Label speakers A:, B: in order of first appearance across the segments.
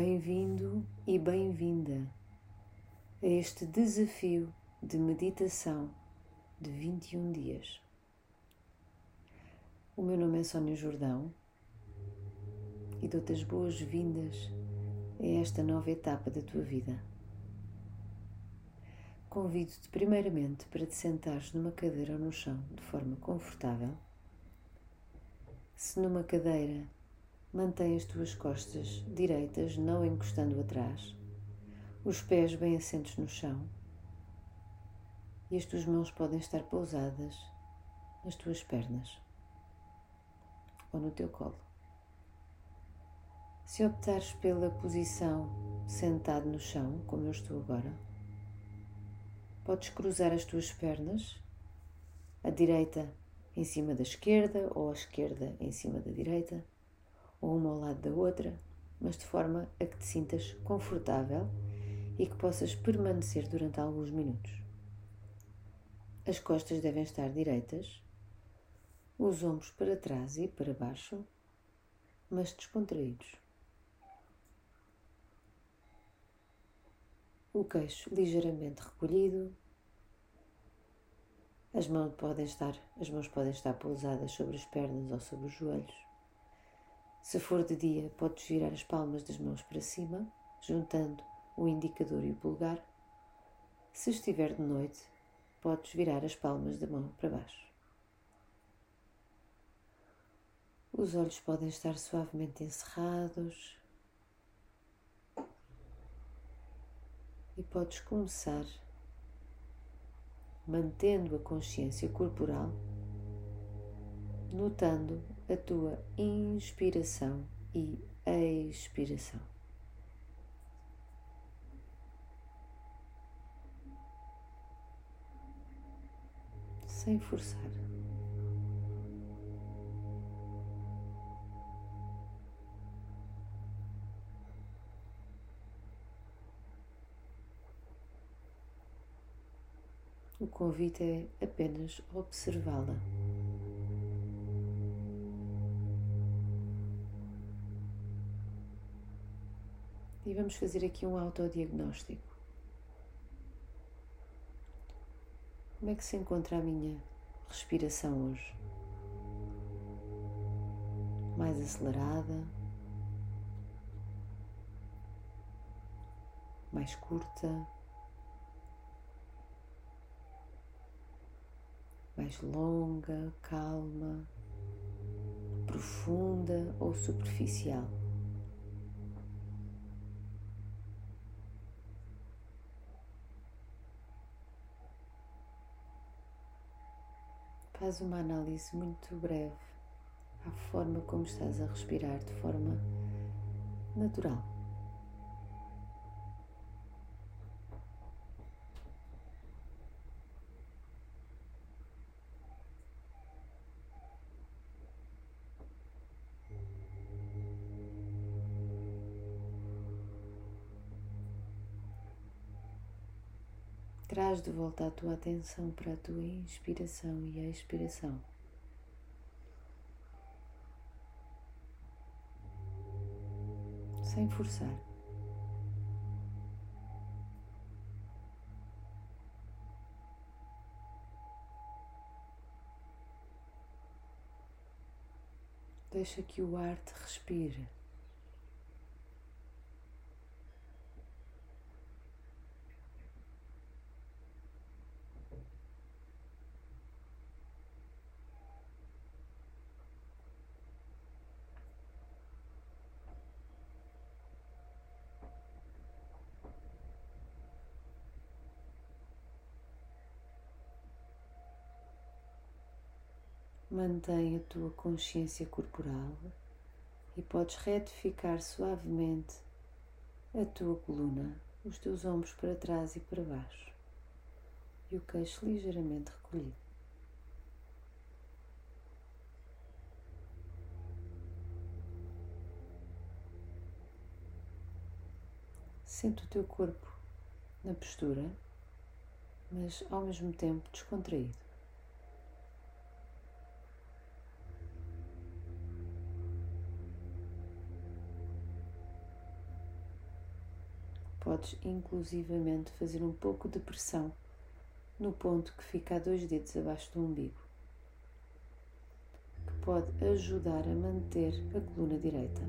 A: Bem-vindo e bem-vinda a este desafio de meditação de 21 dias. O meu nome é Sónia Jordão e dou-te as boas-vindas a esta nova etapa da tua vida. Convido-te primeiramente para te sentares numa cadeira ou no chão de forma confortável. Se numa cadeira Mantém as tuas costas direitas, não encostando atrás, os pés bem assentos no chão. E as tuas mãos podem estar pousadas nas tuas pernas. Ou no teu colo. Se optares pela posição sentado no chão, como eu estou agora, podes cruzar as tuas pernas, a direita em cima da esquerda ou a esquerda em cima da direita ou uma ao lado da outra, mas de forma a que te sintas confortável e que possas permanecer durante alguns minutos. As costas devem estar direitas, os ombros para trás e para baixo, mas descontraídos. O queixo ligeiramente recolhido. As mãos podem estar, as mãos podem estar pousadas sobre as pernas ou sobre os joelhos. Se for de dia, podes virar as palmas das mãos para cima, juntando o indicador e o polegar. Se estiver de noite, podes virar as palmas da mão para baixo. Os olhos podem estar suavemente encerrados. E podes começar mantendo a consciência corporal notando a tua inspiração e expiração. Sem forçar. O convite é apenas observá-la. E vamos fazer aqui um autodiagnóstico. Como é que se encontra a minha respiração hoje? Mais acelerada? Mais curta? Mais longa, calma, profunda ou superficial? Faz uma análise muito breve à forma como estás a respirar de forma natural. Traz de volta a tua atenção para a tua inspiração e a expiração. Sem forçar. Deixa que o ar te respire. Mantém a tua consciência corporal e podes retificar suavemente a tua coluna, os teus ombros para trás e para baixo e o queixo ligeiramente recolhido. Sente o teu corpo na postura, mas ao mesmo tempo descontraído. Podes inclusivamente fazer um pouco de pressão no ponto que fica a dois dedos abaixo do umbigo, que pode ajudar a manter a coluna direita.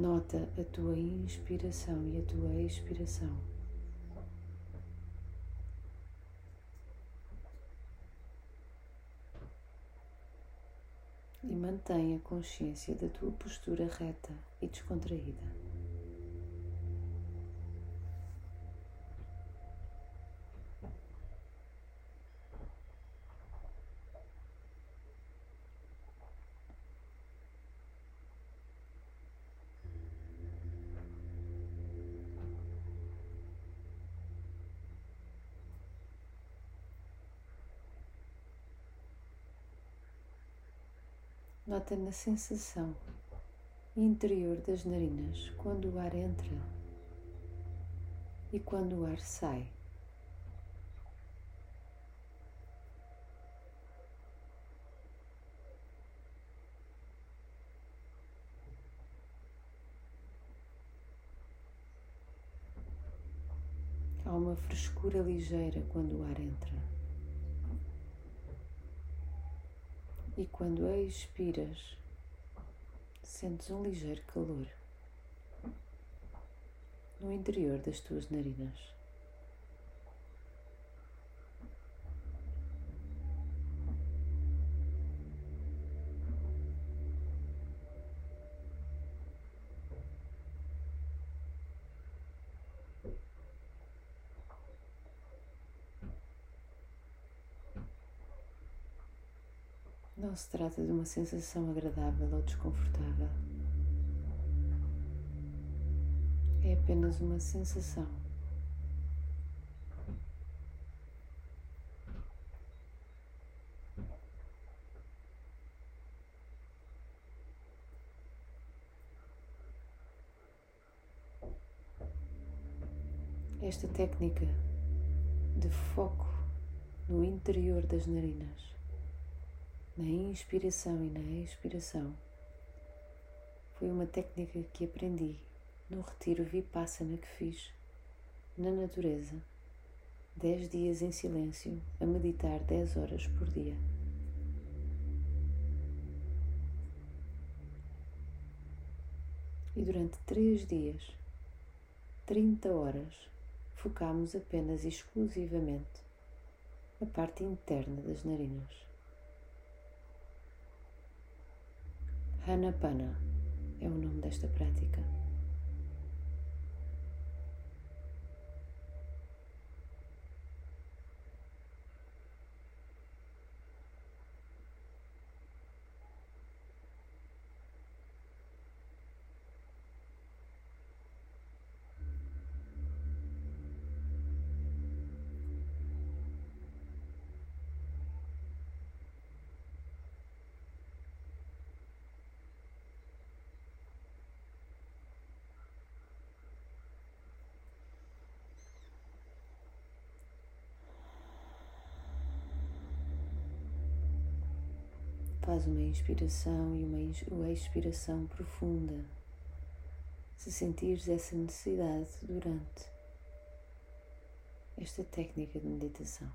A: Nota a tua inspiração e a tua expiração. E mantenha consciência da tua postura reta e descontraída. Nota na sensação interior das narinas quando o ar entra e quando o ar sai. Há uma frescura ligeira quando o ar entra. E quando expiras, sentes um ligeiro calor no interior das tuas narinas. Não se trata de uma sensação agradável ou desconfortável. É apenas uma sensação. Esta técnica de foco no interior das narinas na inspiração e na expiração foi uma técnica que aprendi no retiro Vipassana que fiz na natureza, dez dias em silêncio, a meditar dez horas por dia. E durante três dias, 30 horas, focámos apenas e exclusivamente a parte interna das narinas. Hanapana é o nome desta prática. Faz uma inspiração e uma expiração profunda. Se sentires essa necessidade durante esta técnica de meditação.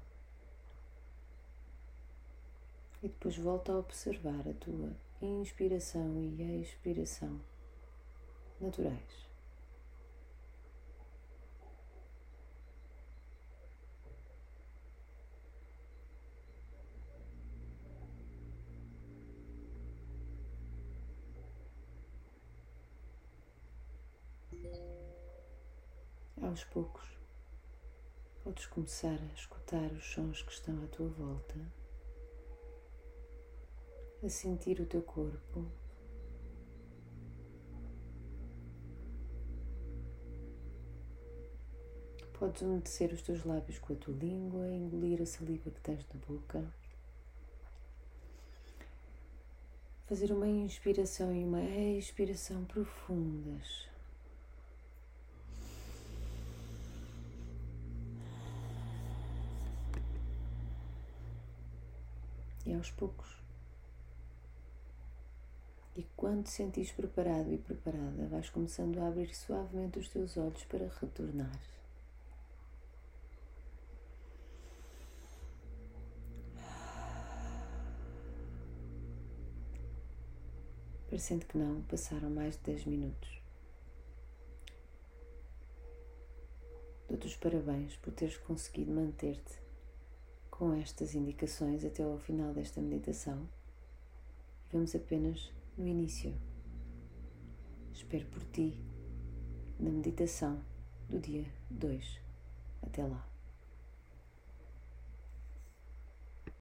A: E depois volta a observar a tua inspiração e a expiração naturais. Aos poucos, podes começar a escutar os sons que estão à tua volta, a sentir o teu corpo. Podes umedecer os teus lábios com a tua língua, engolir a saliva que tens na boca. Fazer uma inspiração e uma expiração profundas. E aos poucos. E quando te sentires preparado e preparada, vais começando a abrir suavemente os teus olhos para retornar. Parecendo que não, passaram mais de 10 minutos. Dou-te os parabéns por teres conseguido manter-te com estas indicações até ao final desta meditação. Vamos apenas no início. Espero por ti na meditação do dia 2. Até lá.